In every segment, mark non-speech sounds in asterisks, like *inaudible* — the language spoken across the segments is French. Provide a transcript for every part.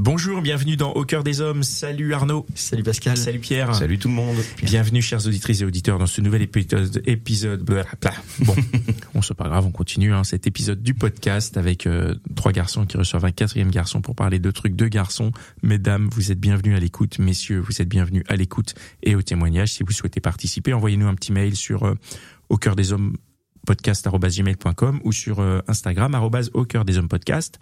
Bonjour, bienvenue dans Au cœur des hommes. Salut Arnaud. Salut Pascal. Salut Pierre. Salut tout le monde. Bienvenue chères auditrices et auditeurs dans ce nouvel épisode. épisode bon, *laughs* on se pas grave, on continue hein, cet épisode du podcast avec euh, trois garçons qui reçoivent un quatrième garçon pour parler de trucs de garçons. Mesdames, vous êtes bienvenus à l'écoute. Messieurs, vous êtes bienvenus à l'écoute et au témoignage. Si vous souhaitez participer, envoyez-nous un petit mail sur euh, au cœur des hommes podcast@gmail.com ou sur euh, Instagram arrobase au cœur des hommes podcast.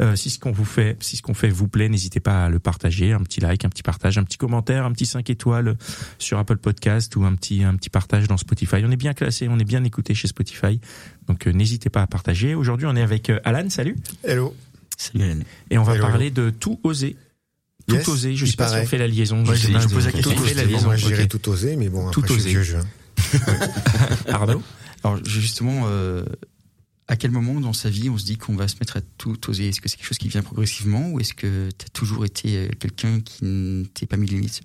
Euh, si ce qu'on vous fait, si ce qu'on fait vous plaît, n'hésitez pas à le partager, un petit like, un petit partage, un petit commentaire, un petit 5 étoiles sur Apple Podcast ou un petit un petit partage dans Spotify. On est bien classé, on est bien écouté chez Spotify. Donc euh, n'hésitez pas à partager. Aujourd'hui, on est avec euh, Alan, salut. Hello. Salut Hélène. Et on va Hello, parler de tout oser. Tout Yes, oser, je il sais pas si on fait la liaison. Ouais, je pose la on question. fait la Bon, liaison. moi, je dirais tout oser, mais bon, Tout après, je suis oser. vieux jeu. *laughs* Arnaud Alors justement, euh, à quel moment dans sa vie on se dit qu'on va se mettre à tout oser? Est-ce que c'est quelque chose qui vient progressivement ou est-ce que tu as toujours été euh, quelqu'un qui ne t'est pas mis de limite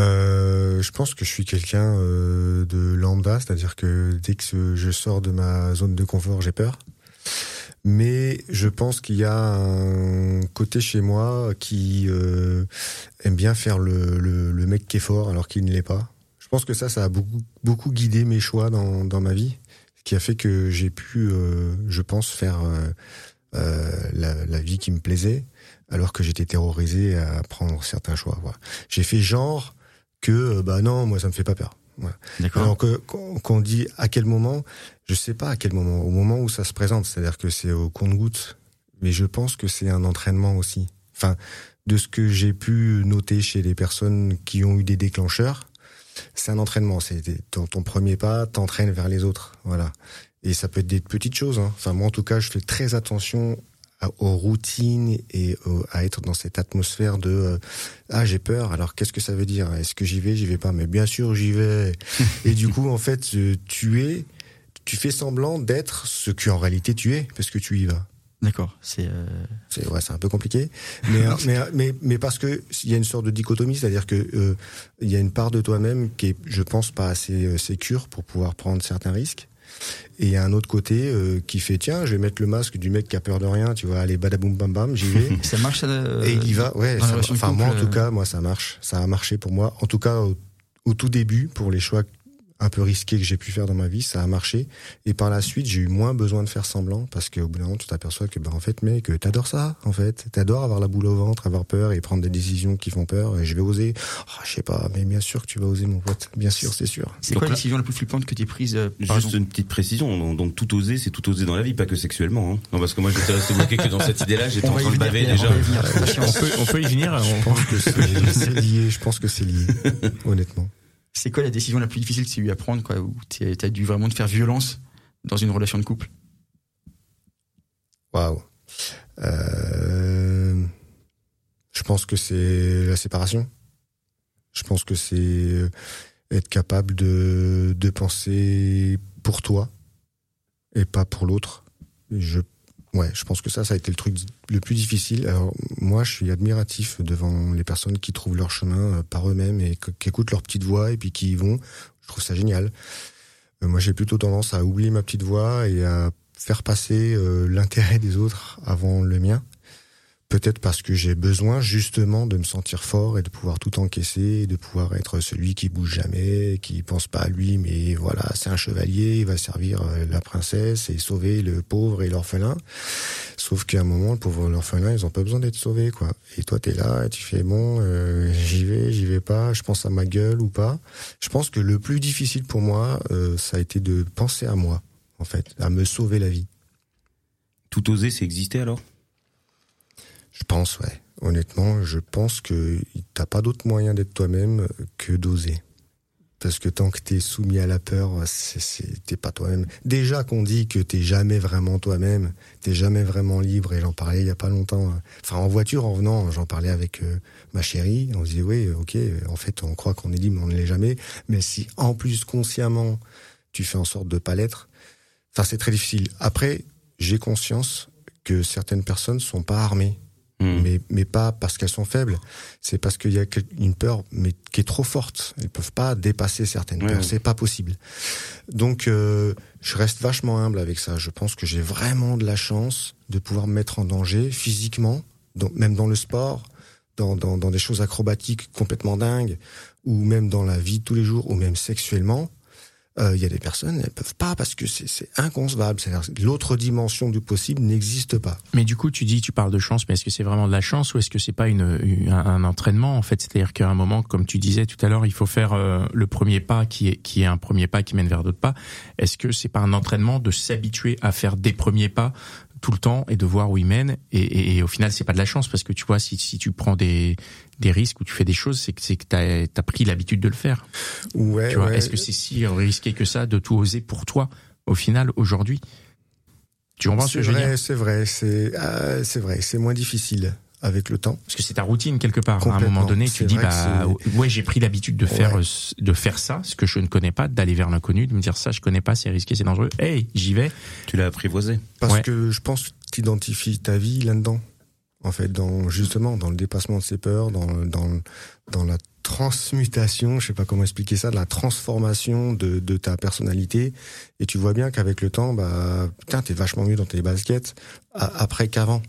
Euh, je pense que je suis quelqu'un de lambda, c'est-à-dire que dès que je sors de ma zone de confort, j'ai peur. Mais je pense qu'il y a un côté chez moi qui aime bien faire le, le mec qui est fort alors qu'il ne l'est pas. Je pense que ça, ça a beaucoup, beaucoup guidé mes choix dans, dans ma vie, ce qui a fait que j'ai pu, euh, je pense, faire euh, euh, la, la vie qui me plaisait, alors que j'étais terrorisé à prendre certains choix. Voilà. J'ai fait genre que, euh, bah non, moi ça me fait pas peur. Voilà. Alors que quand quand on dit à quel moment, je sais pas à quel moment. Au moment où ça se présente, c'est-à-dire que c'est au compte-goutte. Mais je pense que c'est un entraînement aussi. Enfin, de ce que j'ai pu noter chez les personnes qui ont eu des déclencheurs, c'est un entraînement. C'est ton, ton premier pas t'entraîne vers les autres. Voilà. Et ça peut être des petites choses. Hein. Enfin, moi en tout cas, je fais très attention à- aux routines et au- à être dans cette atmosphère de euh, ah j'ai peur alors qu'est-ce que ça veut dire? Est-ce que j'y vais j'y vais pas? Mais bien sûr j'y vais *laughs* et du coup en fait euh, tu es tu fais semblant d'être ce que en réalité tu es parce que tu y vas D'accord. C'est euh, c'est ouais, c'est un peu compliqué, mais *laughs* mais mais mais parce que il y a une sorte de dichotomie, c'est-à-dire que euh, il y a une part de toi-même qui est, je pense, pas assez euh, sécure pour pouvoir prendre certains risques. Et il y a un autre côté euh, qui fait tiens, je vais mettre le masque du mec qui a peur de rien, tu vois, allez badaboum bam bam, j'y vais. *laughs* ça marche. Ça, euh, Et il y va, ouais. ça- enfin, moi, en tout cas, moi, ça marche. Ça a marché pour moi. En tout cas, au, au tout début, pour les choix un peu risqués que j'ai pu faire dans ma vie, ça a marché. Et par la suite, j'ai eu moins besoin de faire semblant parce qu'au bout d'un moment, tu t'aperçois que, ben, en fait, mec, t'adores ça, en fait. T'adores avoir la boule au ventre, avoir peur et prendre des décisions qui font peur. Et je vais oser. Ah, je sais pas, mais bien sûr que tu vas oser, mon pote. Bien sûr, c'est sûr. C'est quoi la décision la plus flippante que tu prise euh, Juste une petite précision, donc, donc tout oser, c'est tout oser dans la vie, pas que sexuellement. Hein. Non, parce que moi j'étais resté bloqué que dans cette idée-là, j'étais en train de baver déjà. on va y venir. *laughs* on Patience. peut, on peut y venir. on- Je pense que c'est lié. Je pense que c'est lié. *laughs* Honnêtement. C'est quoi la décision la plus difficile que tu as eu à prendre, quoi, où tu as dû vraiment te faire violence dans une relation de couple? Waouh. Euh, je pense que c'est la séparation. Je pense que c'est euh, être capable de, de penser pour toi et pas pour l'autre. Je, ouais, je pense que ça, ça a été le truc le plus difficile. Alors, moi, je suis admiratif devant les personnes qui trouvent leur chemin euh, par eux-mêmes et qui écoutent leur petite voix et puis qui y vont. Je trouve ça génial. Euh, moi, j'ai plutôt tendance à oublier ma petite voix et à faire passer euh, l'intérêt des autres avant le mien. Peut-être parce que j'ai besoin justement de me sentir fort et de pouvoir tout encaisser, de pouvoir être celui qui bouge jamais, qui pense pas à lui, mais voilà, c'est un chevalier, il va servir euh, la princesse et sauver le pauvre et l'orphelin. Sauf qu'à un moment, le pauvre et l'orphelin, ils ont pas besoin d'être sauvés, quoi. Et toi, t'es là, et tu fais bon, euh, j'y vais, j'y vais pas, je pense à ma gueule ou pas. Je pense que le plus difficile pour moi, euh, ça a été de penser à moi, en fait, à me sauver la vie. Tout oser, c'est exister alors? Je pense, ouais. Honnêtement, je pense que t'as pas d'autre moyen d'être toi-même que d'oser. Parce que tant que t'es soumis à la peur, t'es pas toi-même. Déjà qu'on dit que t'es jamais vraiment toi-même, t'es jamais vraiment libre, et j'en parlais il y a pas longtemps. euh, Enfin, en voiture, en venant, j'en parlais avec euh, ma chérie. On se disait, oui, ok, en fait, on croit qu'on est libre, mais on ne l'est jamais. Mais si, en plus, consciemment, tu fais en sorte de pas l'être, enfin, c'est très difficile. Après, j'ai conscience que certaines personnes sont pas armées Hmm. mais, mais pas parce qu'elles sont faibles. C'est parce qu'il y a une peur, mais qui est trop forte. Elles peuvent pas dépasser certaines Ouais, peurs. ouais. C'est pas possible. Donc, euh, je reste vachement humble avec ça. Je pense que j'ai vraiment de la chance de pouvoir me mettre en danger physiquement, dans- même dans le sport, dans, dans, dans des choses acrobatiques complètement dingues, ou même dans la vie de tous les jours, ou même sexuellement. Euh, Il y a des personnes, elles peuvent pas parce que c'est inconcevable. L'autre dimension du possible n'existe pas. Mais du coup, tu dis, tu parles de chance, mais est-ce que c'est vraiment de la chance ou est-ce que c'est pas une, une- un, un entraînement en fait? C'est-à-dire qu'à un moment, comme tu disais tout à l'heure, il faut faire euh, le premier pas qui est qui est un premier pas qui mène vers d'autres pas. Est-ce que c'est pas un entraînement de s'habituer à faire des premiers pas tout le temps et de voir où ils mènent et, et, et au final, c'est pas de la chance parce que tu vois, si, si tu prends des des risques ou tu fais des choses, c'est que c'est que t'as as pris l'habitude de le faire. Ouais, Tu vois, ouais. est-ce que c'est si risqué que ça de tout oser pour toi au final aujourd'hui? Tu comprends ce que je veux dire? c'est vrai, c'est ah, c'est vrai, c'est moins difficile avec le temps. Parce que c'est ta routine quelque part. À un moment donné, tu dis bah ouais, j'ai pris l'habitude de faire Ouais. euh, de faire ça, ce que je ne connais pas, d'aller vers l'inconnu, de me dire ça je connais pas, c'est risqué, c'est dangereux. Hey, j'y vais. Tu l'as apprivoisé. Parce Ouais. que je pense que tu identifies ta vie là-dedans. En fait, dans justement dans le dépassement de ses peurs, dans dans dans la transmutation, je sais pas comment expliquer ça, de la transformation de, ta personnalité. Et tu vois bien qu'avec le temps, bah putain, t'es vachement mieux dans tes baskets après qu'avant.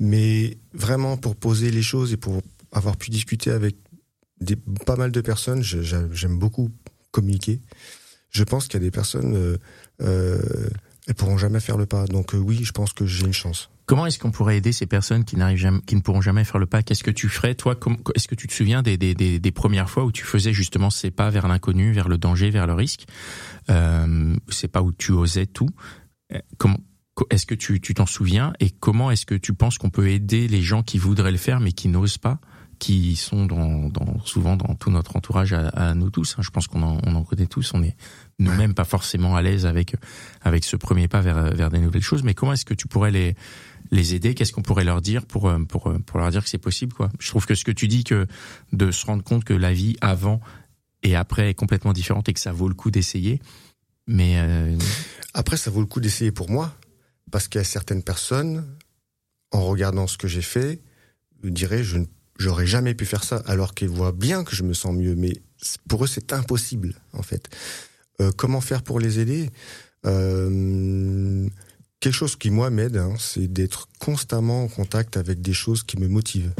Mais vraiment pour poser les choses et pour avoir pu discuter avec pas mal de personnes, j'aime beaucoup communiquer. Je pense qu'il y a des personnes, euh, euh, elles pourront jamais faire le pas. Donc euh, oui, je pense que j'ai une chance. Comment est-ce qu'on pourrait aider ces personnes qui n'arrivent jamais, qui ne pourront jamais faire le pas? Qu'est-ce que tu ferais toi? Est-ce que tu te souviens des, des, des, des premières fois où tu faisais justement ces pas vers l'inconnu, vers le danger, vers le risque? Euh, C'est pas où tu osais tout. Euh, Comment co- Est-ce que tu tu t'en souviens? Et comment est-ce que tu penses qu'on peut aider les gens qui voudraient le faire mais qui n'osent pas qui sont dans, dans souvent dans tout notre entourage à, à nous tous. hein? Je pense qu'on en, on en connaît tous. On est nous-mêmes pas forcément à l'aise avec avec ce premier pas vers vers des nouvelles choses. Mais comment est-ce que tu pourrais les les aider Qu'est-ce qu'on pourrait leur dire pour euh, euh, pour leur dire que c'est possible quoi Je trouve que ce que tu dis que de se rendre compte que la vie avant et après est complètement différente et que ça vaut le coup d'essayer. Mais euh, Après, ça vaut le coup d'essayer pour moi, parce qu'il y a certaines personnes, en regardant ce que j'ai fait, diraient je j'aurais jamais pu faire ça, alors qu'ils voient bien que je me sens mieux, mais pour eux c'est impossible en fait. Comment faire pour les aider? Quelque chose qui moi m'aide, hein, c'est d'être constamment en contact avec des choses qui me motivent.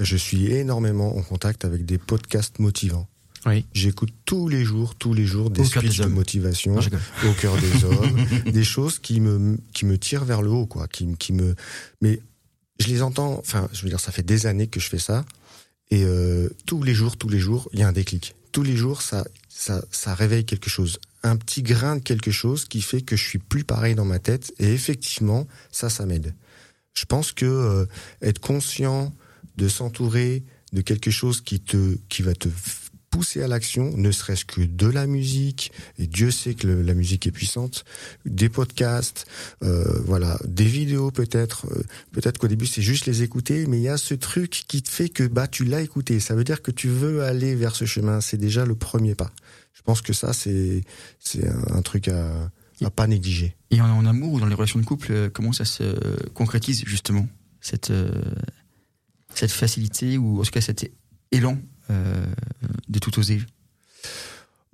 Je suis énormément en contact avec des podcasts motivants. oui, J'écoute tous les jours, tous les jours des Au cœur des speeches de motivation Non, au cœur des *laughs* hommes, des choses qui me qui me tirent vers le haut, quoi, qui qui me. Mais je les entends. Enfin, je veux dire, ça fait des années que je fais ça, et euh, tous les jours, tous les jours, il y a un déclic. Tous les jours, ça ça ça réveille quelque chose, un petit grain de quelque chose qui fait que je suis plus pareil dans ma tête, et effectivement, ça, ça m'aide. Je pense que euh, être conscient de s'entourer de quelque chose qui te qui va te pousser à l'action, ne serait-ce que de la musique, et Dieu sait que la musique est puissante, des podcasts, euh, voilà, des vidéos peut-être, euh, peut-être qu'au début c'est juste les écouter, mais il y a ce truc qui te fait que bah tu l'as écouté, ça veut dire que tu veux aller vers ce chemin, c'est déjà le premier pas. Je pense que ça c'est c'est un, truc à, à pas négliger. Et en, en amour ou dans les relations de couple, euh, comment ça se concrétise justement cette euh, cette facilité ou en tout cas cet élan euh, de tout oser?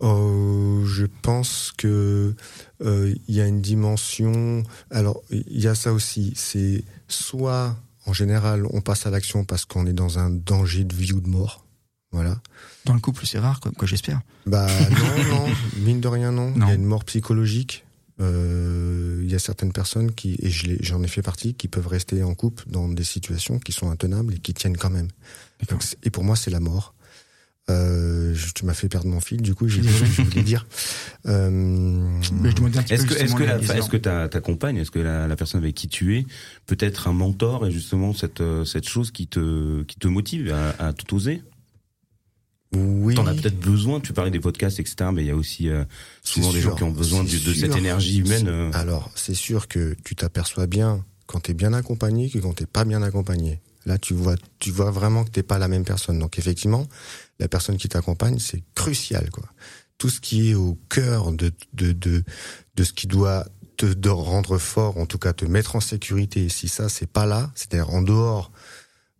Euh, je pense que euh, il y a une dimension. Alors il y a ça aussi. C'est soit en général on passe à l'action parce qu'on est dans un danger de vie ou de mort. Voilà. Dans le couple, c'est rare, quoi, quoi, j'espère. Bah *laughs* non, non, mine de rien non. Il y a une mort psychologique. Euh, Il y a certaines personnes qui, et j'en ai fait partie, qui peuvent rester en couple dans des situations qui sont intenables et qui tiennent quand même. Donc, et pour moi, c'est la mort. Euh, je- tu m'as fait perdre mon fil, du coup, j'ai *laughs* dit ce que je voulais dire. Euh, Est-ce que, est-ce que, la, est-ce que ta, ta compagne, est-ce que la, la personne avec qui tu es peut être un mentor et justement cette, euh, cette chose qui te, qui te motive à, à tout oser? Oui. T'en as peut-être besoin. Tu parlais des podcasts, etc. Mais il y a aussi euh, souvent des gens qui ont besoin de, de cette énergie humaine. euh. Alors, c'est sûr que tu t'aperçois bien quand t'es bien accompagné que quand t'es pas bien accompagné. Là, tu vois, tu vois vraiment que t'es pas la même personne. Donc, effectivement, la personne qui t'accompagne, c'est crucial, quoi. Tout ce qui est au cœur de, de, de, de ce qui doit te de rendre fort, en tout cas te mettre en sécurité. Si ça, c'est pas là, c'est-à-dire en dehors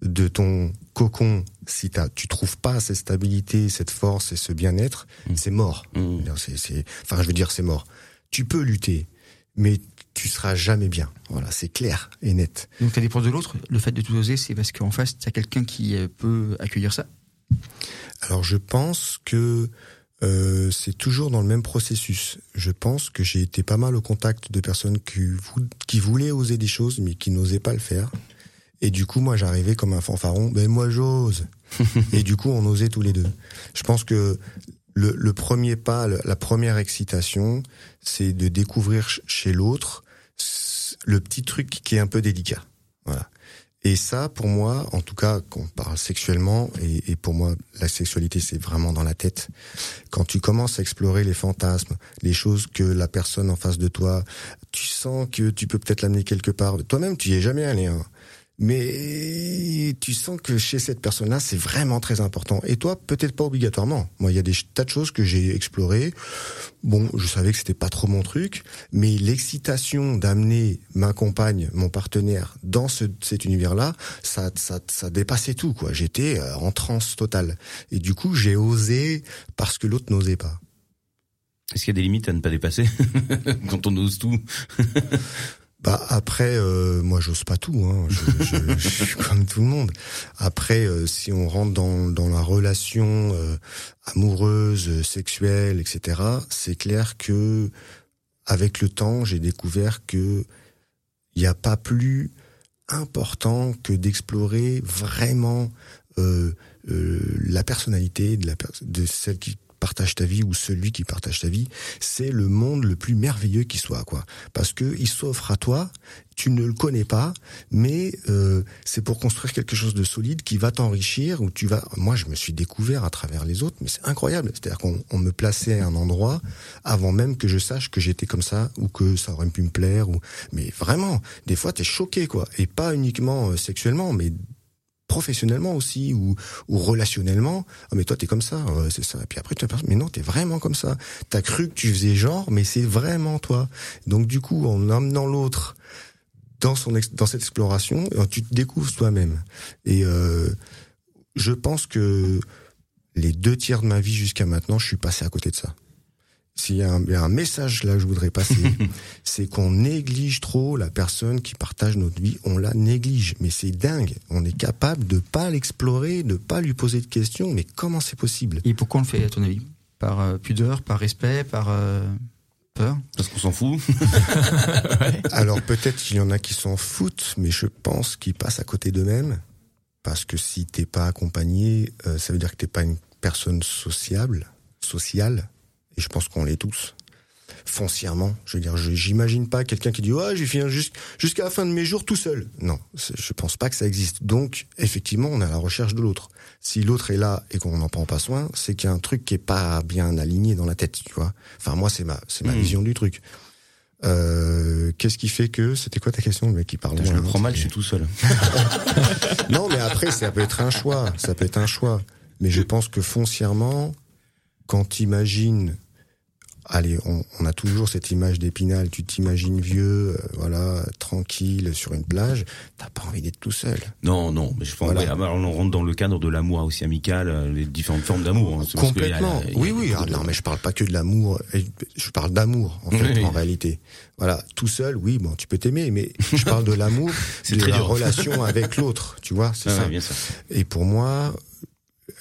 de ton cocon, si tu trouves pas cette stabilité, cette force et ce bien-être, Mm. c'est mort. Mm. C'est, enfin, je veux dire, c'est mort. Tu peux lutter, mais tu seras jamais bien. Voilà, c'est clair et net. Donc, ça dépend de l'autre? Le fait de tout oser, c'est parce qu'en face, t'as quelqu'un qui euh, peut accueillir ça? Alors, je pense que euh, c'est toujours dans le même processus. Je pense que j'ai été pas mal au contact de personnes qui voulaient oser des choses, mais qui n'osaient pas le faire. Et du coup, moi, j'arrivais comme un fanfaron. Ben moi, j'ose. *laughs* et du coup, on osait tous les deux. Je pense que le, le premier pas, la première excitation, c'est de découvrir ch- chez l'autre le petit truc qui est un peu délicat. Voilà. Et ça, pour moi, en tout cas, quand on parle sexuellement, et, et pour moi, la sexualité, c'est vraiment dans la tête. Quand tu commences à explorer les fantasmes, les choses que la personne en face de toi, tu sens que tu peux peut-être l'amener quelque part. Toi-même, tu y es jamais allé, hein. Mais tu sens que chez cette personne-là, c'est vraiment très important. Et toi, peut-être pas obligatoirement. Moi, il y a des tas de choses que j'ai explorées. Bon, je savais que c'était pas trop mon truc, mais l'excitation d'amener ma compagne, mon partenaire, dans ce, cet univers-là, ça, ça, ça dépassait tout, quoi. J'étais euh, en transe totale. Et du coup, j'ai osé parce que l'autre n'osait pas. Est-ce qu'il y a des limites à ne pas dépasser *laughs* quand on ose tout? *laughs* Bah après, euh, moi j'ose pas tout. Hein. Je, je- je suis *laughs* comme tout le monde. Après, euh, si on rentre dans, dans la relation euh, amoureuse, sexuelle, etc., c'est clair que avec le temps, j'ai découvert que il n'y a pas plus important que d'explorer vraiment euh, euh, la personnalité de, la pers- de celle qui partage ta vie ou celui qui partage ta vie, c'est le monde le plus merveilleux qui soit, quoi. Parce que il s'offre à toi, tu ne le connais pas, mais euh, c'est pour construire quelque chose de solide qui va t'enrichir. Où tu vas. Moi, je me suis découvert à travers les autres, mais c'est incroyable. C'est-à-dire qu'on on me plaçait à un endroit avant même que je sache que j'étais comme ça ou que ça aurait pu me plaire. Ou mais vraiment, des fois, t'es choqué, quoi. Et pas uniquement euh, sexuellement, mais professionnellement aussi ou, ou relationnellement. Ah, mais toi, t'es comme ça, c'est ça. Et puis après, tu t'aperçois, mais non, t'es vraiment comme ça. T'as cru que tu faisais genre, mais c'est vraiment toi. Donc du coup, en amenant l'autre dans son dans cette exploration, euh, tu te découvres toi-même. Et euh, je pense que les deux tiers de ma vie jusqu'à maintenant, je suis passé à côté de ça. S'il y a un, il y a un message là que je voudrais passer, *laughs* c'est qu'on néglige trop la personne qui partage notre vie. On la néglige, mais c'est dingue. On est capable de pas l'explorer, de pas lui poser de questions. Mais comment c'est possible? Et pourquoi on le fait, à ton avis? Par euh, pudeur, par respect, par euh, peur? Parce qu'on s'en fout. *laughs* Alors peut-être qu'il y en a qui s'en foutent, mais je pense qu'ils passent à côté d'eux-mêmes. Parce que si t'es pas accompagné, euh, ça veut dire que t'es pas une personne sociable, sociale. Et je pense qu'on l'est tous. Foncièrement. Je veux dire, j'imagine pas quelqu'un qui dit, ouais, j'ai fini jusqu'- jusqu'à la fin de mes jours tout seul. Non, je pense pas que ça existe. Donc, effectivement, on est à la recherche de l'autre. Si l'autre est là et qu'on n'en prend pas soin, c'est qu'il y a un truc qui est pas bien aligné dans la tête, tu vois. Enfin, moi, c'est ma, c'est ma Mhm. vision du truc. Euh, qu'est-ce qui fait que c'était quoi ta question le mec qui parle Je le prends mal, je suis tout seul. *laughs* non, mais après, ça peut être un choix. Ça peut être un choix. Mais je pense que foncièrement, quand tu imagines, allez, on, on a toujours cette image d'épinal. Tu t'imagines vieux, euh, voilà, tranquille sur une plage. T'as pas envie d'être tout seul. Non, non, mais je pense Voilà. ouais, on rentre dans le cadre de l'amour aussi amical, euh, les différentes formes d'amour. hein. C'est parce qu'il y a- Complètement. il y a- Oui, oui. Ah, non, mais je parle pas que de l'amour. Et Je parle d'amour, en fait, Oui, en réalité. Voilà, tout seul, oui, bon, tu peux t'aimer, mais je parle de l'amour, *laughs* de la dur. relation avec l'autre. Tu vois, c'est Ah ça. ouais, bien sûr. Et pour moi,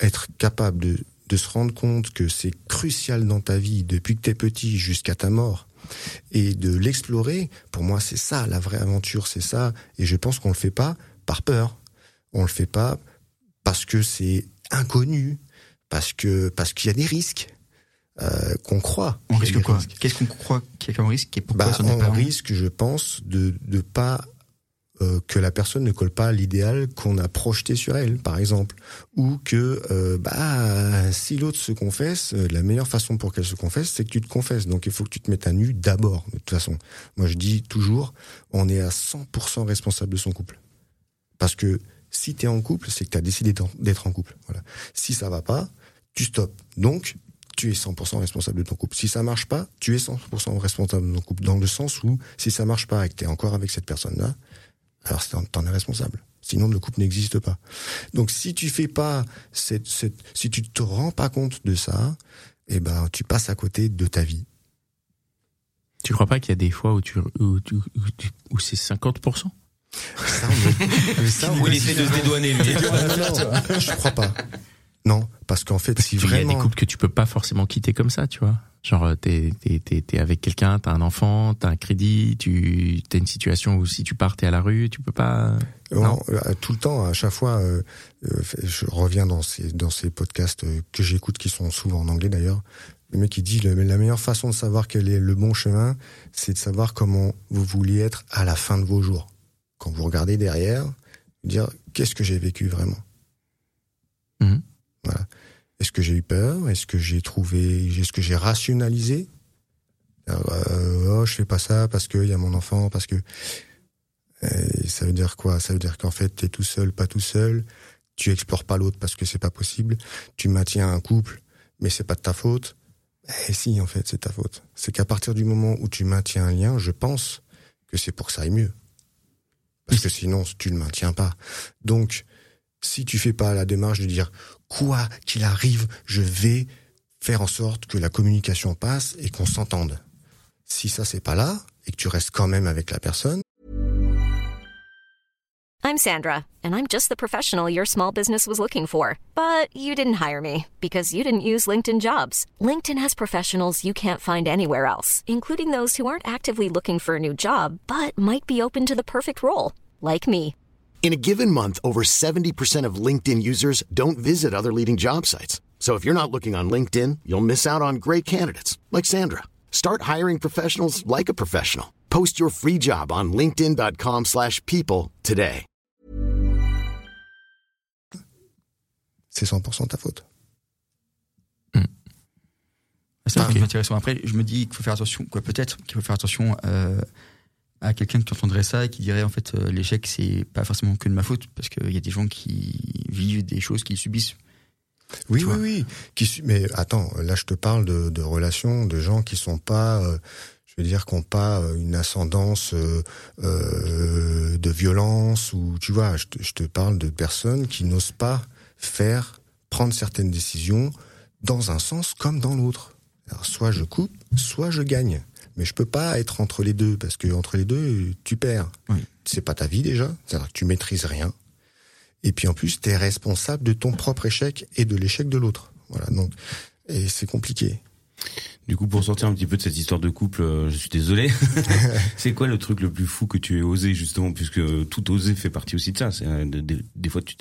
être capable de, de se rendre compte que c'est crucial dans ta vie depuis que t'es petit jusqu'à ta mort et de l'explorer, pour moi, c'est ça, la vraie aventure, c'est ça. Et je pense qu'on le fait pas par peur. On le fait pas parce que c'est inconnu, parce que, parce qu'il y a des risques, euh, qu'on croit. On risque quoi? Qu'est-ce qu'on croit qu'il y a comme risque et pourquoi Bah, on pas risque, je pense, de ne pas euh, que la personne ne colle pas à l'idéal qu'on a projeté sur elle, par exemple, ou que euh, bah si l'autre se confesse, euh, la meilleure façon pour qu'elle se confesse, c'est que tu te confesses. Donc il faut que tu te mettes à nu d'abord. De toute façon, moi je dis toujours, on est à 100% responsable de son couple, parce que si tu es en couple, c'est que tu as décidé d'être en couple. Voilà. Si ça va pas, tu stops. Donc tu es 100% responsable de ton couple. Si ça marche pas, tu es 100% responsable de ton couple. Dans le sens où, si ça marche pas et que tu es encore avec cette personne-là, alors t'en es responsable. Sinon, le couple n'existe pas. Donc, si tu fais pas cette, cette, si tu te rends pas compte de ça, eh ben, tu passes à côté de ta vie. Tu crois pas qu'il y a des fois où tu, où, où, c'est 50%? Ça, on, *laughs* ça, il essaie de se dédouaner, lui. *laughs* je crois pas. Non, parce qu'en fait, si vraiment... Il y a des couples que tu peux pas forcément quitter comme ça, tu vois. Genre, euh, t'es, t'es, t'es, t'es avec quelqu'un, t'as un enfant, t'as un crédit, tu t'as une situation où si tu pars, t'es à la rue, tu peux pas. Non, euh, tout le temps, à chaque fois, euh, je reviens dans ces dans ces podcasts que j'écoute, qui sont souvent en anglais d'ailleurs. Le mec qui dit la meilleure façon de savoir quel est le bon chemin, c'est de savoir comment vous vouliez être à la fin de vos jours. Quand vous regardez derrière, dire qu'est-ce que j'ai vécu vraiment? Est-ce que j'ai eu peur? Est-ce que j'ai trouvé Est-ce que j'ai rationalisé? Euh, Oh, je fais pas ça parce qu'il y a mon enfant, parce que ça veut dire quoi? Ça veut dire qu'en fait, tu es tout seul, pas tout seul. Tu explores pas l'autre parce que c'est pas possible. Tu maintiens un couple, mais c'est pas de ta faute. Eh si, en fait, c'est ta faute. C'est qu'à partir du moment où tu maintiens un lien, je pense que c'est pour que ça aille mieux. Parce que sinon, tu ne le maintiens pas. Donc, si tu fais pas la démarche de dire quoi qu'il arrive, je vais faire en sorte que la communication passe et qu'on s'entende. Si ça c'est pas là et que tu restes quand même avec la personne. I'm Sandra and I'm just the professional your small business was looking for, but you didn't hire me because you didn't use LinkedIn Jobs. LinkedIn has professionals you can't find anywhere else, including those who aren't actively looking for a new job but might be open to the perfect role, like me. In a given month, over 70% of LinkedIn users don't visit other leading job sites. So if you're not looking on LinkedIn, you'll miss out on great candidates like Sandra. Start hiring professionals like a professional. Post your free job on linkedin.com/people today. C'est 100% ta faute. Hmm. C'est okay. intéressant. Après, je me dis qu'il faut faire attention, quoi, peut-être qu'il faut faire attention euh, à quelqu'un qui entendrait ça et qui dirait en fait euh, l'échec c'est pas forcément que de ma faute parce qu'il y a des gens qui vivent des choses qu'ils subissent. Oui, oui, oui. Qui, mais attends, là je te parle de, de relations, de gens qui sont pas, euh, je veux dire, qui n'ont pas euh, une ascendance euh, de violence ou tu vois, je te, je te parle de personnes qui n'osent pas faire, prendre certaines décisions dans un sens comme dans l'autre. Alors soit je coupe, soit je gagne. Mais je peux pas être entre les deux parce que entre les deux, tu perds. Oui. C'est pas ta vie déjà, c'est-à-dire que tu maîtrises rien. Et puis en plus, tu es responsable de ton propre échec et de l'échec de l'autre. Voilà, donc et c'est compliqué. Du coup, pour sortir un petit peu de cette histoire de couple, euh, je suis désolé. *laughs* c'est quoi le truc le plus fou que tu aies osé justement, puisque tout oser fait partie aussi de ça. C'est euh, des, fois tu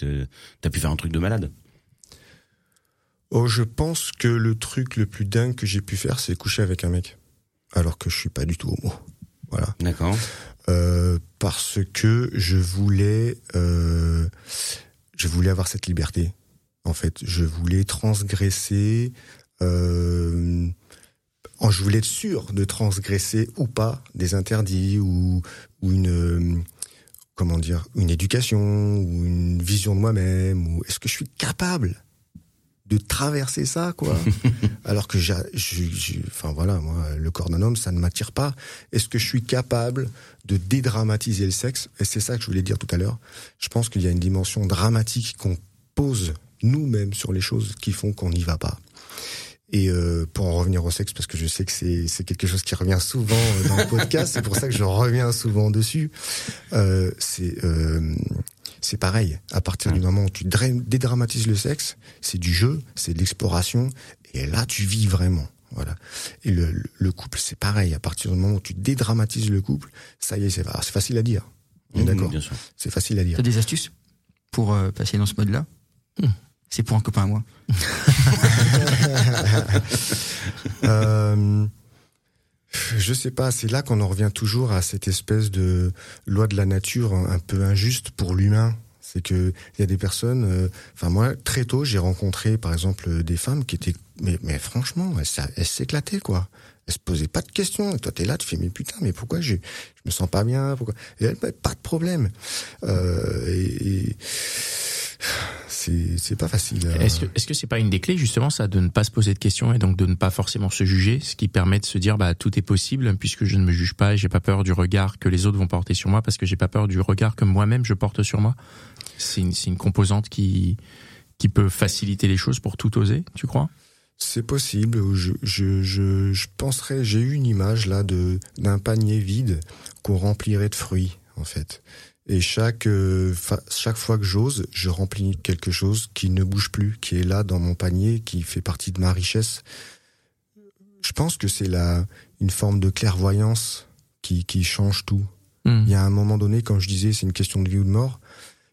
as pu faire un truc de malade. Oh, je pense que le truc le plus dingue que j'ai pu faire, c'est coucher avec un mec alors que je suis pas du tout homo. Voilà. D'accord. Euh, parce que je voulais, euh, je voulais avoir cette liberté. En fait, je voulais transgresser. Euh, je voulais être sûr de transgresser ou pas des interdits ou, ou une comment dire une éducation ou une vision de moi-même ou est-ce que je suis capable de traverser ça, quoi. *laughs* Alors que j'ai, enfin voilà, moi, le corps d'un homme, ça ne m'attire pas. Est-ce que je suis capable de dédramatiser le sexe? Et c'est ça que je voulais dire tout à l'heure. Je pense qu'il y a une dimension dramatique qu'on pose nous-mêmes sur les choses qui font qu'on n'y va pas. Et euh, pour en revenir au sexe, parce que je sais que c'est, c'est quelque chose qui revient souvent dans le *laughs* podcast, c'est pour ça que je reviens souvent dessus. Euh, c'est euh, c'est pareil. À partir du moment où tu dédramatises le sexe, c'est du jeu, c'est de l'exploration, et là tu vis vraiment. Voilà. Et le, le couple, c'est pareil. À partir du moment où tu dédramatises le couple, ça y est, c'est c'est facile à dire. Mmh, d'accord. C'est facile à dire. T'as des astuces pour euh, passer dans ce mode-là? Mmh. C'est pour un copain moi. *laughs* euh, Je sais pas, c'est là qu'on en revient toujours à cette espèce de loi de la nature un peu injuste pour l'humain. C'est que il y a des personnes. euh, Enfin moi, très tôt, j'ai rencontré par exemple des femmes qui étaient, mais, franchement, elles s'éclataient quoi. Elles se posaient pas de questions. Et toi, t'es là, tu fais mais putain, mais pourquoi je, je me sens pas bien? Pourquoi? Et elles, bah, pas de problème. Euh, et, et c'est pas facile. à- Est-ce que est-ce que c'est pas une des clés justement ça de ne pas se poser de questions et donc de ne pas forcément se juger, ce qui permet de se dire bah tout est possible puisque je ne me juge pas et j'ai pas peur du regard que les autres vont porter sur moi parce que j'ai pas peur du regard que moi-même je porte sur moi? C'est une une composante qui qui peut faciliter les choses pour tout oser, tu crois? C'est possible. Je, je, je, je penserais, j'ai eu une image là de d'un panier vide qu'on remplirait de fruits en fait. Et chaque euh, chaque fois que j'ose, je remplis quelque chose qui ne bouge plus, qui est là dans mon panier, qui fait partie de ma richesse. Je pense que c'est la une forme de clairvoyance qui qui change tout. Hmm. Il y a un moment donné, quand je disais c'est une question de vie ou de mort,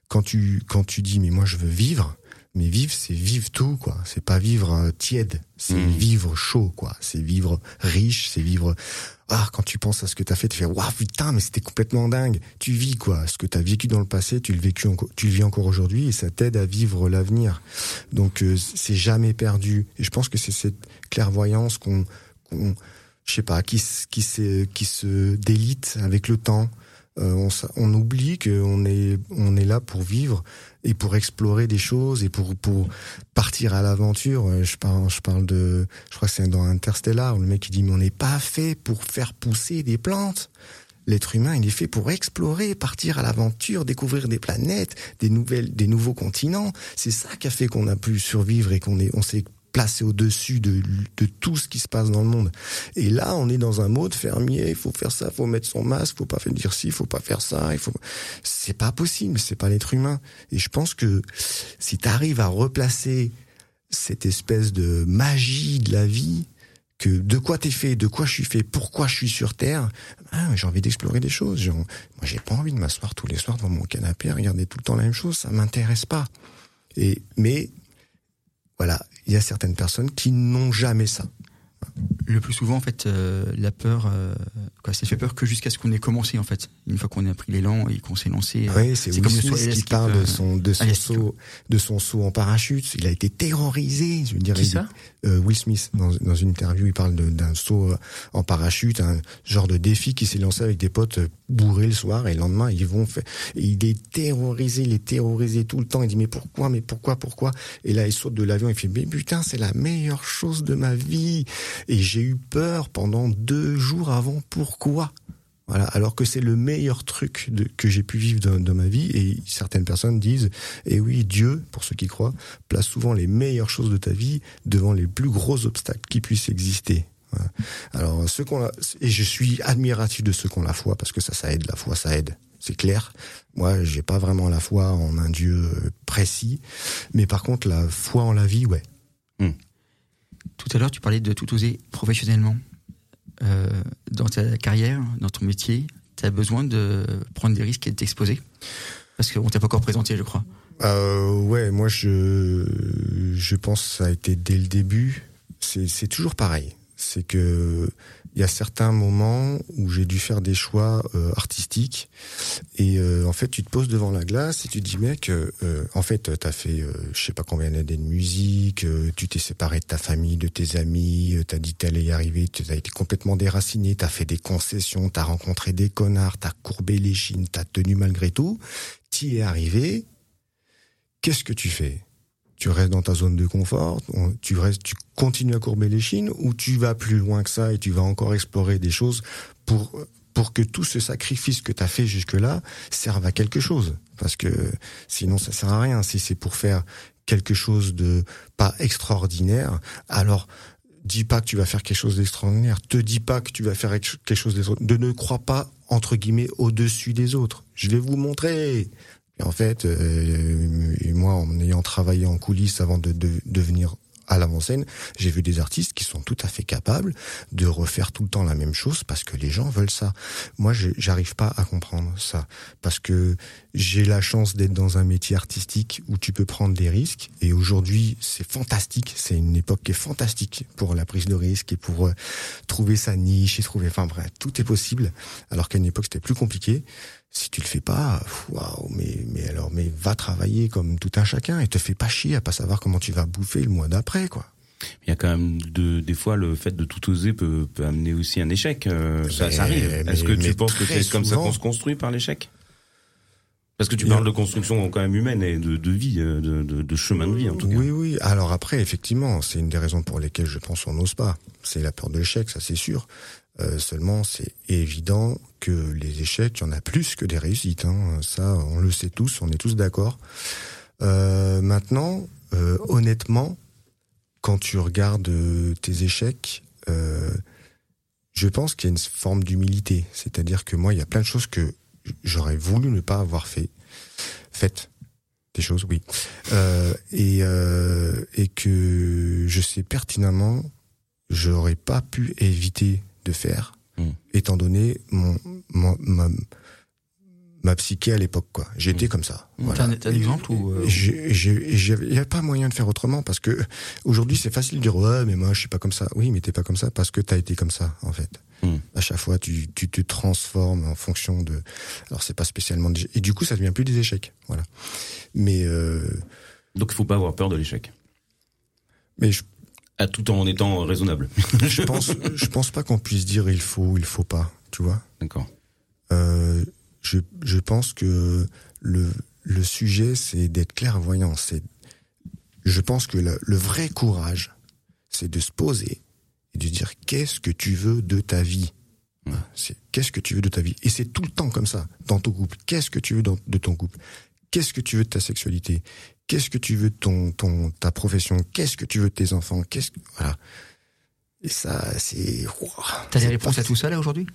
quand tu quand tu dis mais moi je veux vivre, mais vivre c'est vivre tout quoi. C'est pas vivre euh, tiède, c'est Mhm. vivre chaud quoi. C'est vivre riche, c'est vivre ah quand tu penses à ce que t'as fait, tu fais waouh putain mais c'était complètement dingue. Tu vis quoi. Ce que t'as vécu dans le passé, tu le vécu encore, tu le vis encore aujourd'hui et ça t'aide à vivre l'avenir. Donc euh, c'est jamais perdu. Et je pense que c'est cette clairvoyance qu'on qu'on je sais pas, qui, qui se délite avec le temps. Euh, on, on oublie qu'on est, on est là pour vivre et pour explorer des choses et pour, pour partir à l'aventure. Euh, Je parle, je parle de, je crois que c'est dans Interstellar où le mec il dit mais on n'est pas fait pour faire pousser des plantes. L'être humain, il est fait pour explorer, partir à l'aventure, découvrir des planètes, des nouvelles, des nouveaux continents. C'est ça qui a fait qu'on a pu survivre et qu'on est, on s'est placé au-dessus de, tout ce qui se passe dans le monde. Et là, on est dans un mode fermier. Il faut faire ça, il faut mettre son masque, faut pas faire dire ci, il faut pas faire ça. Il faut. C'est pas possible. C'est pas l'être humain. Et je pense que si tu arrives à replacer cette espèce de magie de la vie, que de quoi t'es fait, de quoi je suis fait, pourquoi je suis sur Terre, ah, j'ai envie d'explorer des choses. Moi, j'ai pas envie de m'asseoir tous les soirs devant mon canapé, regarder tout le temps la même chose. Ça m'intéresse pas. Et mais voilà, il y a certaines personnes qui n'ont jamais ça. Le plus souvent, en fait, euh, la peur, euh, quoi, ça fait peur que jusqu'à ce qu'on ait commencé, en fait. Une fois qu'on a pris l'élan et qu'on s'est lancé. euh, Oui, c'est Will comme Smith qui parle de euh, son de son saut de son saut en parachute. Il a été terrorisé. Je veux dire, Qui ça? euh, Will Smith dans, dans une interview, il parle d'un saut euh, en parachute, un genre de défi qui s'est lancé avec des potes bourrés le soir et le lendemain ils vont faire. Et il est terrorisé, il est terrorisé tout le temps. Il dit mais pourquoi, mais pourquoi, pourquoi? Et là il saute de l'avion, il fait mais putain c'est la meilleure chose de ma vie. Et j'ai eu peur pendant deux jours avant. Pourquoi? Voilà, alors que c'est le meilleur truc que j'ai pu vivre dans, ma vie. Et certaines personnes disent, et oui, Dieu, pour ceux qui croient, place souvent les meilleures choses de ta vie devant les plus gros obstacles qui puissent exister. Alors, ceux qu'on et je suis admiratif de ceux qui ont la foi, parce que ça, ça aide, la foi, ça aide. C'est clair. Moi, j'ai pas vraiment la foi en un Dieu euh, précis. Mais par contre, la foi en la vie, ouais. Tout à l'heure, tu parlais de tout oser professionnellement. Euh, dans ta carrière, dans ton métier, tu as besoin de prendre des risques et de t'exposer? Parce qu'on t'a pas encore présenté, je crois. Euh, ouais, moi je je pense que ça a été dès le début. C'est c'est toujours pareil. C'est que il y a certains moments où j'ai dû faire des choix euh, artistiques. Et euh, en fait tu te poses devant la glace et tu te dis mec, euh, en fait t'as fait je sais pas combien d'années de musique, tu t'es séparé de ta famille, de tes amis, t'as dit t'allais y arriver, tu as été complètement déraciné, t'as fait des concessions, t'as rencontré des connards, t'as courbé les chines, t'as tenu malgré tout, t'y es arrivé, qu'est-ce que tu fais? Tu restes dans ta zone de confort, on- tu restes, tu continues à courber les chines, ou tu vas plus loin que ça et tu vas encore explorer des choses pour pour que tout ce sacrifice que tu as fait jusque-là serve à quelque chose. Parce que sinon, ça sert à rien. Si c'est pour faire quelque chose de pas extraordinaire, alors dis pas que tu vas faire quelque chose d'extraordinaire. Te dis pas que tu vas faire quelque chose d'extraordinaire. Ne crois pas, entre guillemets, au-dessus des autres. Je vais vous montrer. Et en fait, euh, et moi, en ayant travaillé en coulisses avant de, de devenir à l'avant-scène, j'ai vu des artistes qui sont tout à fait capables de refaire tout le temps la même chose parce que les gens veulent ça. Moi, j'arrive pas à comprendre ça parce que j'ai la chance d'être dans un métier artistique où tu peux prendre des risques et aujourd'hui, c'est fantastique. C'est une époque qui est fantastique pour la prise de risque et pour euh, trouver sa niche et trouver, enfin bref, tout est possible. Alors qu'à une époque, c'était plus compliqué si tu le fais pas, waouh, mais mais alors mais va travailler comme tout un chacun et te fais pas chier à pas savoir comment tu vas bouffer le mois d'après quoi. Il y a quand même de, des fois le fait de tout oser peut, peut amener aussi un échec. Euh, ça, ça, arrive. Est-ce que tu penses que c'est comme ça qu'on se construit par l'échec? Parce que tu parles de construction quand même humaine et de, de vie, euh, de, de, de, chemin de vie en tout cas. Oui, oui. Alors après, effectivement, c'est une des raisons pour lesquelles je pense on n'ose pas. C'est la peur de l'échec, ça c'est sûr. Euh, seulement, c'est évident que les échecs, il y en a plus que des réussites. Hein. Ça, on le sait tous, on est tous d'accord. Euh, maintenant, euh, honnêtement, quand tu regardes tes échecs, je pense qu'il y a une forme d'humilité. C'est-à-dire que moi, il y a plein de choses que j'aurais voulu ne pas avoir fait, faites. Des choses, oui. et, et que je sais pertinemment, j'aurais pas pu éviter de faire, hmm. étant donné mon, ma, ma, psyché à l'époque. quoi. J'étais hmm. comme ça. Voilà. T'as un, exemple ou euh, Il n'y a pas moyen de faire autrement parce que aujourd'hui c'est facile de dire ouais mais moi je suis pas comme ça. Oui mais t'es pas comme ça parce que t'as été comme ça en fait. À chaque fois tu, tu te transformes en fonction de. Alors c'est pas spécialement et du coup ça devient plus des échecs. Voilà. Mais euh... donc il faut pas avoir peur de l'échec. Mais je à tout en étant raisonnable. *laughs* je pense, je pense pas qu'on puisse dire il faut ou il faut pas, tu vois. D'accord. Euh, je, je pense que le, le sujet, c'est d'être clairvoyant. C'est, je pense que le, le vrai courage, c'est de se poser et de dire qu'est-ce que tu veux de ta vie? C'est qu'est-ce que tu veux de ta vie? Et c'est tout le temps comme ça dans ton couple. Qu'est-ce que tu veux de ton couple? Qu'est-ce que tu veux de ta sexualité? Qu'est-ce que tu veux de ton, ton, ta profession? Qu'est-ce que tu veux de tes enfants? Qu'est-ce que, voilà. Et ça, c'est. T'as des réponses à tout ça là aujourd'hui?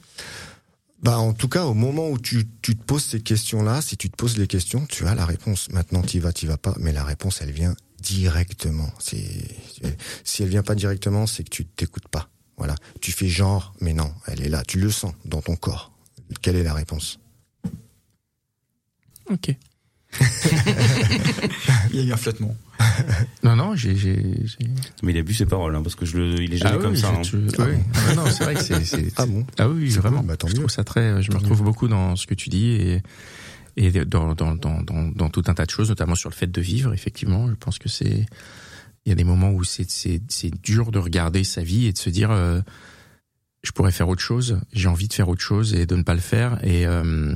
Bah, en tout cas, au moment où tu, tu te poses ces questions-là, si tu te poses les questions, tu as la réponse. Maintenant, tu vas, tu vas pas, mais la réponse, elle vient directement. C'est, si elle vient pas directement, c'est que tu t'écoutes pas. Voilà. Tu fais genre, mais non, elle est là. Tu le sens dans ton corps. Quelle est la réponse? Ok. *laughs* il y a eu un flottement. *laughs* Non, non, j'ai, Mais il a bu ses paroles, hein, parce que je le, il est jamais ah comme ça. Hein. Ah, ah, non, c'est vrai que c'est, Ah bon Ah oui, vraiment. Bah, je trouve ça très, je me retrouve beaucoup dans ce que tu dis et, et dans, dans, dans, dans, dans tout un tas de choses, notamment sur le fait de vivre, effectivement. Je pense que c'est, il y a des moments où c'est, dur de regarder sa vie et de se dire, euh, je pourrais faire autre chose, j'ai envie de faire autre chose et de ne pas le faire et, euh,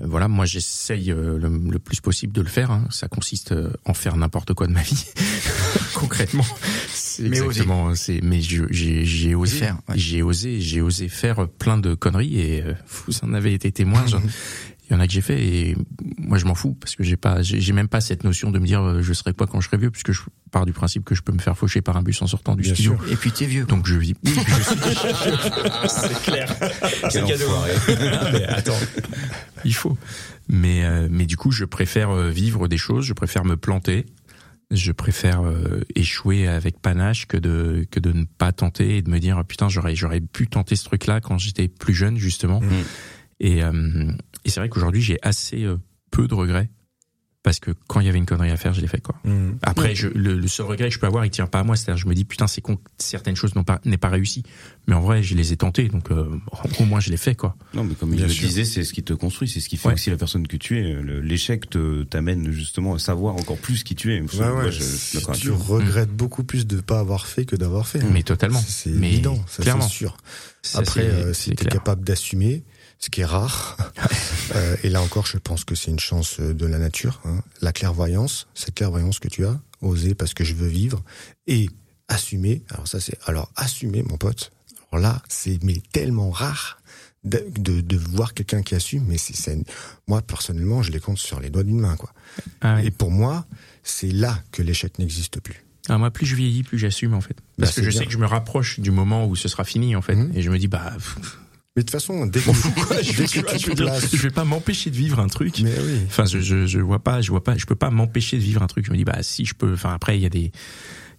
voilà, moi j'essaye euh, le, plus possible de le faire. Hein. Ça consiste euh, en faire n'importe quoi de ma vie, *laughs* concrètement. C'est exactement. C'est mais j'ai osé faire. J'ai osé, j'ai osé faire plein de conneries et vous en avez été témoin. *laughs* il y en a que j'ai fait et moi je m'en fous parce que j'ai pas j'ai même pas cette notion de me dire je serai quoi quand je serai vieux puisque je pars du principe que je peux me faire faucher par un bus en sortant du studio. et puis t'es vieux. Donc je vis *laughs* c'est clair. C'est cadeau. ah, *laughs* mais attends. Il faut. Mais euh, mais du coup je préfère euh, vivre des choses. Je préfère me planter. Je préfère euh, échouer avec panache que de que de ne pas tenter et de me dire putain j'aurais j'aurais pu tenter ce truc là quand j'étais plus jeune justement. Mmh. et et c'est vrai qu'aujourd'hui, j'ai assez euh, peu de regrets parce que quand il y avait une connerie à faire, je l'ai fait quoi. Mmh. Après, je, le, seul regret que je peux avoir, il tient pas à moi. C'est-à-dire, je me dis putain, c'est con, certaines choses n'ont pas n'est pas réussi. Mais en vrai, je les ai tentées, donc euh, au moins je l'ai fait quoi. Non, mais comme je le disais, c'est ce qui te construit, c'est ce qui fait aussi la personne que tu es. L'échec te t'amène justement à savoir encore plus qui tu es. Ouais, ouais, je, tu regrettes beaucoup plus de pas avoir fait que d'avoir fait. Hein. Mais totalement. C'est évident, c'est sûr. Après, euh, si tu es capable d'assumer ce qui est rare. *laughs* euh, et là encore, je pense que c'est une chance euh, de la nature. Hein. La clairvoyance, cette clairvoyance que tu as, oser parce que je veux vivre et assumer. Alors ça, c'est alors assumer, mon pote. Alors là, c'est mais tellement rare de, de, de voir quelqu'un qui assume. Mais c'est moi personnellement, je les compte sur les doigts d'une main, quoi. Ah Et pour moi, c'est là que l'échec n'existe plus. Ah, moi, plus je vieillis, plus j'assume en fait. Parce bah, que je sais que je me rapproche du moment où ce sera fini en fait, mmh. et je me dis bah mais de toute façon, dès que, je, vais, je, vais pas m'empêcher de vivre un truc. Mais oui. Enfin, je, je, je vois pas, je vois pas, je peux pas m'empêcher de vivre un truc. Je me dis, bah, si je peux. Enfin, après, il y a des,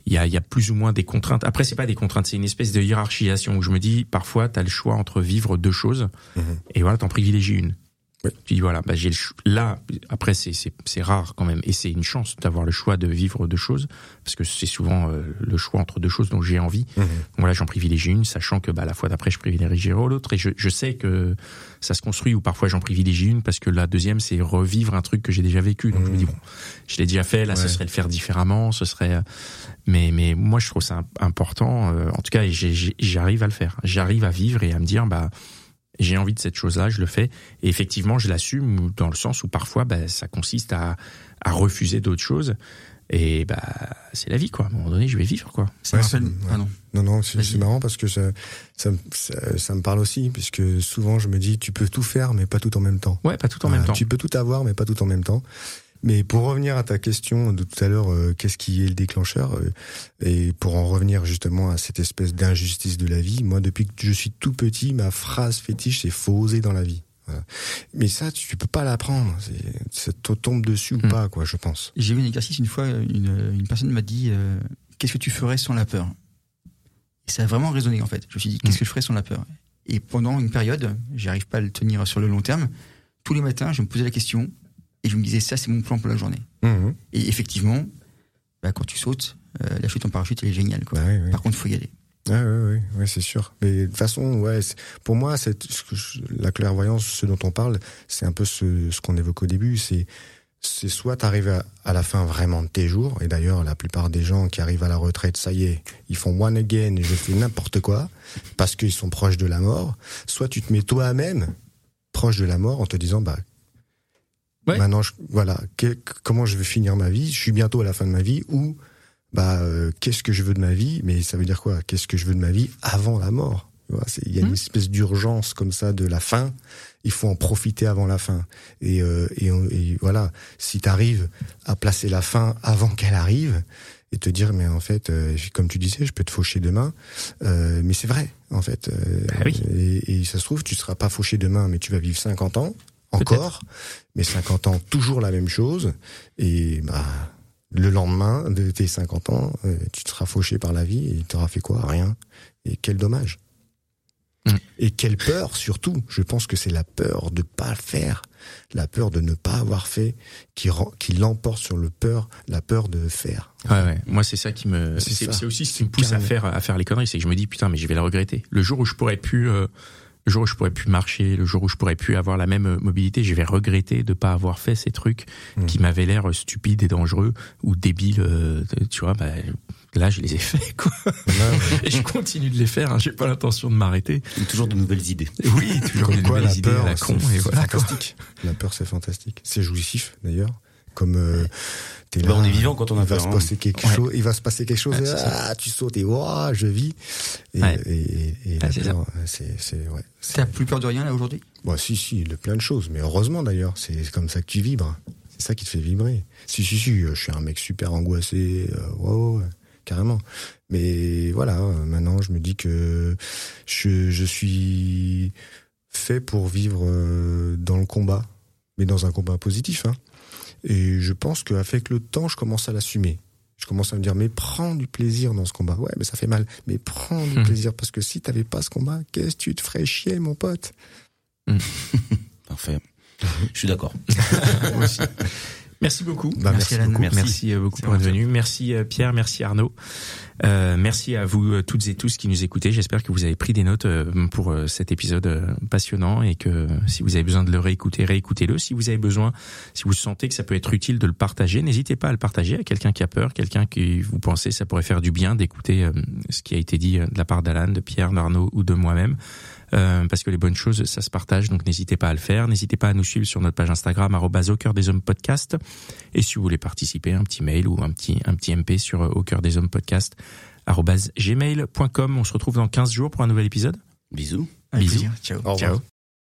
il y a, il y a plus ou moins des contraintes. Après, c'est pas des contraintes, c'est une espèce de hiérarchisation où je me dis, parfois, tu as le choix entre vivre deux choses, Mhm. et voilà, t'en privilégies une. Oui. Tu dis voilà, bah j'ai là. Après, c'est rare quand même, et c'est une chance d'avoir le choix de vivre deux choses, parce que c'est souvent euh, le choix entre deux choses dont j'ai envie. Mhm. Donc voilà, j'en privilégie une, sachant que bah la fois d'après, je privilégierai l'autre, et je je sais que ça se construit ou parfois j'en privilégie une parce que la deuxième c'est revivre un truc que j'ai déjà vécu. Donc je me dis Mhm. bon, je l'ai déjà fait, là ce serait le faire différemment, ce serait. euh, Mais mais moi je trouve ça im- important. euh, en tout cas, j'arrive à le faire. J'arrive à vivre et à me dire bah j'ai envie de cette chose-là, je le fais. Et effectivement, je l'assume dans le sens où parfois, bah, ça consiste à, à refuser d'autres choses. Et bah, c'est la vie, quoi. À un moment donné, je vais vivre, quoi. Ça me Ouais. Ah non. Non, non, c'est c'est marrant parce que ça, ça, me- ça, ça me parle aussi, puisque souvent je me dis, tu peux tout faire, mais pas tout en même temps. Ouais, pas tout en même temps. Tu peux tout avoir, mais pas tout en même temps. Mais pour revenir à ta question de tout à l'heure, euh, qu'est-ce qui est le déclencheur euh, Et pour en revenir justement à cette espèce d'injustice de la vie, moi depuis que je suis tout petit, ma phrase fétiche c'est faut oser dans la vie. Voilà. Mais ça, tu peux pas l'apprendre. Ça te tombe dessus ou Hmm. pas, quoi, je pense. J'ai eu un exercice une fois, une, une personne m'a dit euh, Qu'est-ce que tu ferais sans la peur? Et ça a vraiment résonné en fait. Je me suis dit Qu'est-ce Mm. que je ferais sans la peur? Et pendant une période, j'arrive pas à le tenir sur le long terme, tous les matins, je me posais la question et je me disais Ça, c'est mon plan pour la journée. Mhm. Et effectivement, bah, quand tu sautes, euh, la chute en parachute, elle est géniale. Quoi. Oui, oui. Par contre, il faut y aller. Ouais, ouais, ouais, ouais, c'est sûr. Mais de toute façon, ouais, pour moi, c'est la clairvoyance, ce dont on parle, c'est un peu ce, ce qu'on évoque au début. C'est, c'est soit t'arrives à, à la fin vraiment de tes jours. Et d'ailleurs, la plupart des gens qui arrivent à la retraite, ça y est, ils font one again et je fais n'importe quoi parce qu'ils sont proches de la mort. Soit tu te mets toi-même proche de la mort en te disant, bah, Ouais. maintenant, je- voilà, que- comment je vais finir ma vie? Je suis bientôt à la fin de ma vie ou bah euh, qu'est-ce que je veux de ma vie? Mais ça veut dire quoi? Qu'est-ce que je veux de ma vie avant la mort? Il y a une Mhm. espèce d'urgence comme ça de la fin il faut en profiter avant la fin et, euh, et, on- et voilà si tu arrives à placer la fin avant qu'elle arrive et te dire mais en fait euh, comme tu disais je peux te faucher demain euh, mais c'est vrai en fait euh, Bah oui. et, et ça se trouve tu seras pas fauché demain mais tu vas vivre 50 ans encore mais 50 ans toujours la même chose et bah le lendemain de tes 50 ans, euh, tu te seras fauché par la vie et tu auras fait quoi? Rien. Et quel dommage. Mm. Et quelle peur surtout. Je pense que c'est la peur de pas faire, la peur de ne pas avoir fait qui rend, qui l'emporte sur le peur, la peur de faire. Ouais, ouais. Moi, c'est ça qui me, C'est aussi ce qui me pousse à faire, à faire les conneries. C'est que je me dis, putain, mais je vais le regretter. Le jour où je pourrais plus, euh, le jour où je pourrais plus marcher, le jour où je pourrais plus avoir la même euh, mobilité, je vais regretter de pas avoir fait ces trucs Mm. qui m'avaient l'air stupides et dangereux ou débiles. euh, tu vois, bah, là, je les ai *laughs* faits, quoi. *laughs* Et je continue de les faire. Hein. J'ai pas l'intention de m'arrêter. Toujours de nouvelles idées. Oui, toujours Comme quoi, nouvelles la idées peur, à la con. Et voilà, fantastique. La peur, c'est fantastique. C'est jouissif, d'ailleurs. Comme euh, t'es Bah, là, on est vivant quand on a il va peur, se hein. passer quelque Ouais. chose. Il va se passer quelque chose. Ouais, ah, tu sautes et ouah, je vis. Et, Ouais. et, et, et la c'est peur, c'est, c'est, ouais. T'as plus peur de rien là aujourd'hui? Bon, si, si, de plein de choses. Mais heureusement d'ailleurs, c'est comme ça que tu vibres. C'est ça qui te fait vibrer. Si, si, si, euh, je suis un mec super angoissé. Ouais, ouais, carrément. Mais voilà, euh, maintenant je me dis que je, je suis fait pour vivre euh, dans le combat, mais dans un combat positif. Hein. Et je pense qu'avec le temps, je commence à l'assumer. Je commence à me dire, mais prends du plaisir dans ce combat. Ouais, mais ça fait mal. Mais prends du Hmm. plaisir parce que si t'avais pas ce combat, qu'est-ce que tu te ferais chier, mon pote? *laughs* Parfait. Je suis d'accord. *laughs* Merci beaucoup. Bah, Merci, merci, Alan. beaucoup. Merci, Merci. euh, beaucoup pour être venu. Merci euh, Pierre, merci Arnaud. Euh, merci à vous euh, toutes et tous qui nous écoutez. J'espère que vous avez pris des notes pour cet épisode passionnant et que si vous avez besoin de le réécouter, réécoutez-le. Si vous avez besoin, si vous sentez que ça peut être utile de le partager, n'hésitez pas à le partager à quelqu'un qui a peur, quelqu'un qui vous pensez ça pourrait faire du bien d'écouter ce qui a été dit de la part d'Alan, de Pierre, d'Arnaud ou de moi-même. Euh, parce que les bonnes choses, ça se partage, donc n'hésitez pas à le faire. N'hésitez pas à nous suivre sur notre page Instagram, au cœur des hommes podcast. Et si vous voulez participer, un petit mail ou un petit, un petit MP sur euh, au cœur des hommes podcast, gmail.com. On se retrouve dans 15 jours pour un nouvel épisode. Bisous. Bisous. plaisir. Ciao. Au revoir. Ciao.